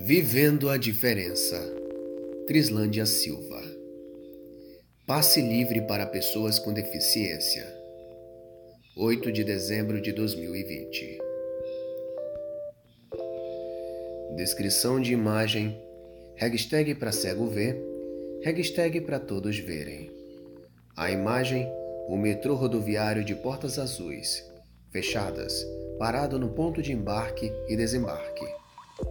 Vivendo a diferença. Trislândia Silva. Passe livre para pessoas com deficiência. 8 de dezembro de 2020. Descrição de imagem. Hashtag para cego ver. Hashtag para todos verem. A imagem: o metrô rodoviário de Portas Azuis, fechadas, parado no ponto de embarque e desembarque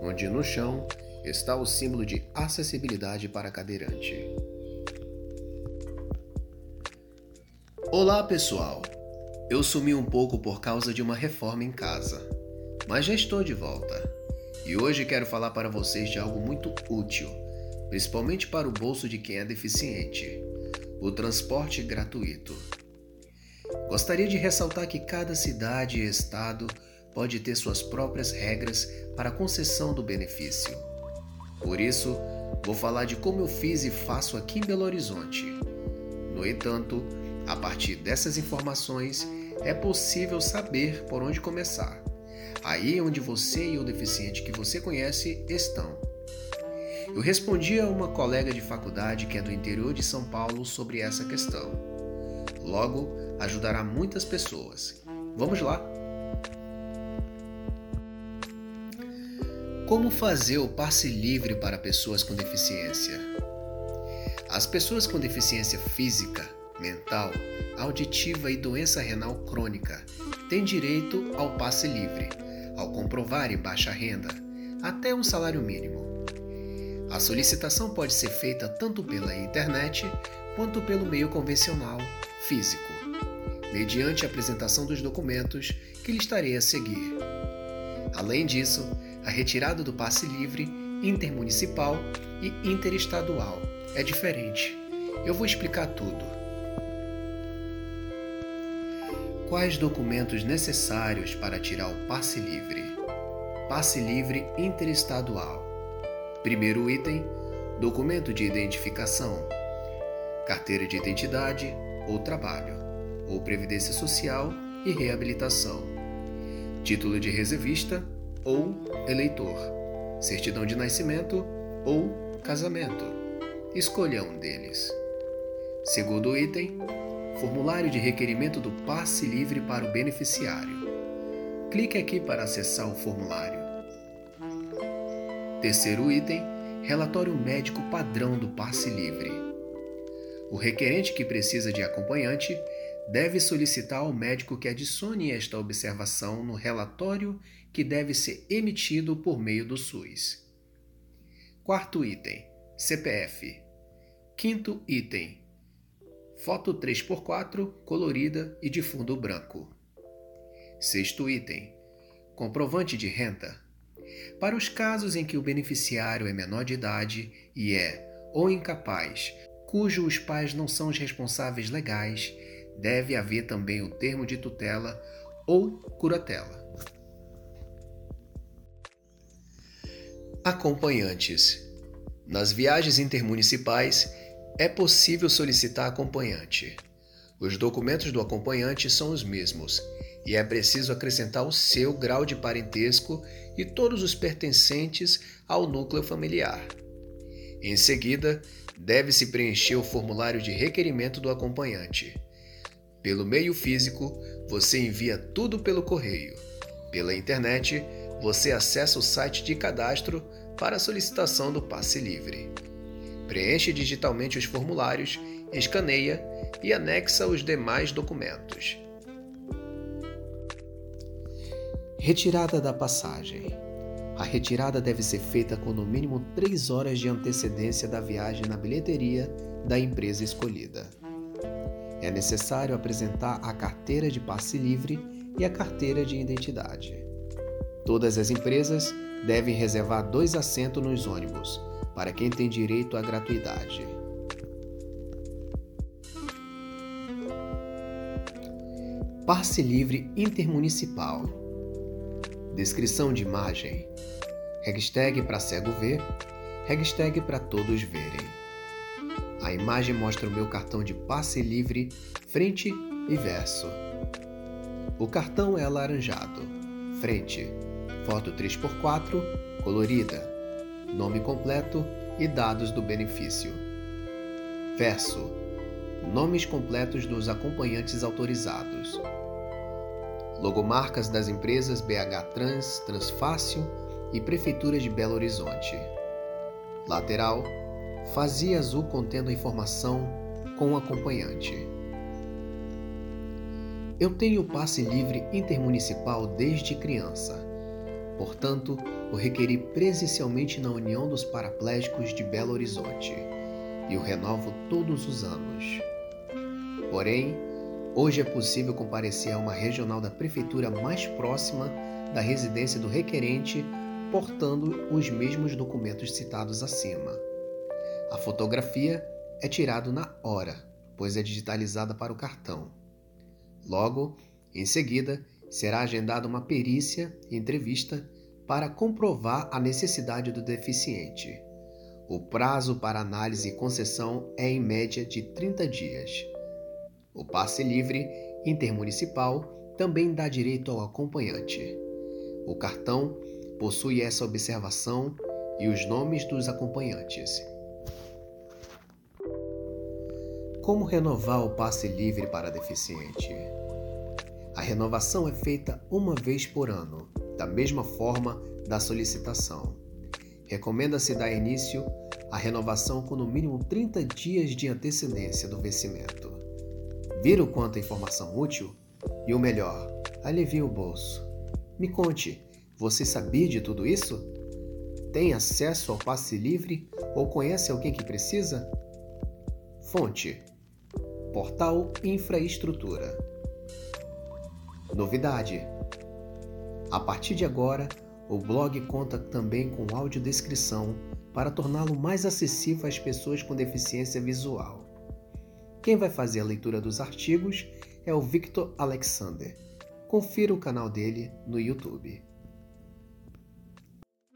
onde no chão está o símbolo de acessibilidade para cadeirante. Olá, pessoal! Eu sumi um pouco por causa de uma reforma em casa, mas já estou de volta. E hoje quero falar para vocês de algo muito útil, principalmente para o bolso de quem é deficiente: o transporte gratuito. Gostaria de ressaltar que cada cidade e estado pode ter suas próprias regras para a concessão do benefício. Por isso, vou falar de como eu fiz e faço aqui em Belo Horizonte. No entanto, a partir dessas informações, é possível saber por onde começar. Aí é onde você e o deficiente que você conhece estão. Eu respondi a uma colega de faculdade que é do interior de São Paulo sobre essa questão. Logo, ajudará muitas pessoas. Vamos lá! Como fazer o passe livre para pessoas com deficiência? As pessoas com deficiência física, mental, auditiva e doença renal crônica têm direito ao passe livre, ao comprovarem baixa renda, até um salário mínimo. A solicitação pode ser feita tanto pela internet quanto pelo meio convencional, físico, mediante a apresentação dos documentos que lhe estarei a seguir. Além disso, a retirada do passe livre, intermunicipal e interestadual é diferente. Eu vou explicar tudo. Quais documentos necessários para tirar o passe livre? Passe livre interestadual. Primeiro item: documento de identificação, carteira de identidade ou trabalho, ou previdência social e reabilitação, título de reservista ou eleitor, certidão de nascimento ou casamento. Escolha um deles. Segundo item, formulário de requerimento do passe livre para o beneficiário. Clique aqui para acessar o formulário. Terceiro item, relatório médico padrão do passe livre. O requerente que precisa de acompanhante deve solicitar ao médico que adicione esta observação no relatório que deve ser emitido por meio do SUS. Quarto item: CPF. Quinto item: foto 3x4 colorida e de fundo branco. Sexto item: comprovante de renda. Para os casos em que o beneficiário é menor de idade e é ou incapaz, cujos pais não são os responsáveis legais, deve haver também o termo de tutela ou curatela. Acompanhantes. Nas viagens intermunicipais, é possível solicitar acompanhante. Os documentos do acompanhante são os mesmos e é preciso acrescentar o seu grau de parentesco e todos os pertencentes ao núcleo familiar. Em seguida, deve-se preencher o formulário de requerimento do acompanhante. Pelo meio físico, você envia tudo pelo correio. Pela internet, você acessa o site de cadastro para solicitação do passe livre. Preenche digitalmente os formulários, escaneia e anexa os demais documentos. Retirada da passagem. A retirada deve ser feita com no mínimo 3 horas de antecedência da viagem na bilheteria da empresa escolhida é necessário apresentar a carteira de passe livre e a carteira de identidade. Todas as empresas devem reservar dois assentos nos ônibus para quem tem direito à gratuidade. Passe livre intermunicipal. Descrição de imagem. Hashtag para cego ver. Hashtag para todos verem. A imagem mostra o meu cartão de passe livre, frente e verso. O cartão é alaranjado. Frente, foto 3x4, colorida. nome completo e dados do benefício. Verso: nomes completos dos acompanhantes autorizados. Logomarcas das empresas BH Trans, Transfácil e Prefeitura de Belo Horizonte. Lateral: fazia azul contendo a informação com o acompanhante. Eu tenho passe livre intermunicipal desde criança. Portanto, o requeri presencialmente na União dos Paraplégicos de Belo Horizonte e o renovo todos os anos. Porém, hoje é possível comparecer a uma regional da prefeitura mais próxima da residência do requerente, portando os mesmos documentos citados acima. A fotografia é tirada na hora, pois é digitalizada para o cartão. Logo, em seguida, será agendada uma perícia e entrevista para comprovar a necessidade do deficiente. O prazo para análise e concessão é em média de 30 dias. O passe livre intermunicipal também dá direito ao acompanhante. O cartão possui essa observação e os nomes dos acompanhantes. Como renovar o passe livre para deficiente? A renovação é feita uma vez por ano, da mesma forma da solicitação. Recomenda-se dar início à renovação com no mínimo 30 dias de antecedência do vencimento. Viram quanta informação útil? E o melhor, alivia o bolso. Me conte, você sabia de tudo isso? Tem acesso ao passe livre ou conhece alguém que precisa? Fonte Portal Infraestrutura. Novidade: A partir de agora, o blog conta também com audiodescrição para torná-lo mais acessível às pessoas com deficiência visual. Quem vai fazer a leitura dos artigos é o Victor Alexander. Confira o canal dele no YouTube.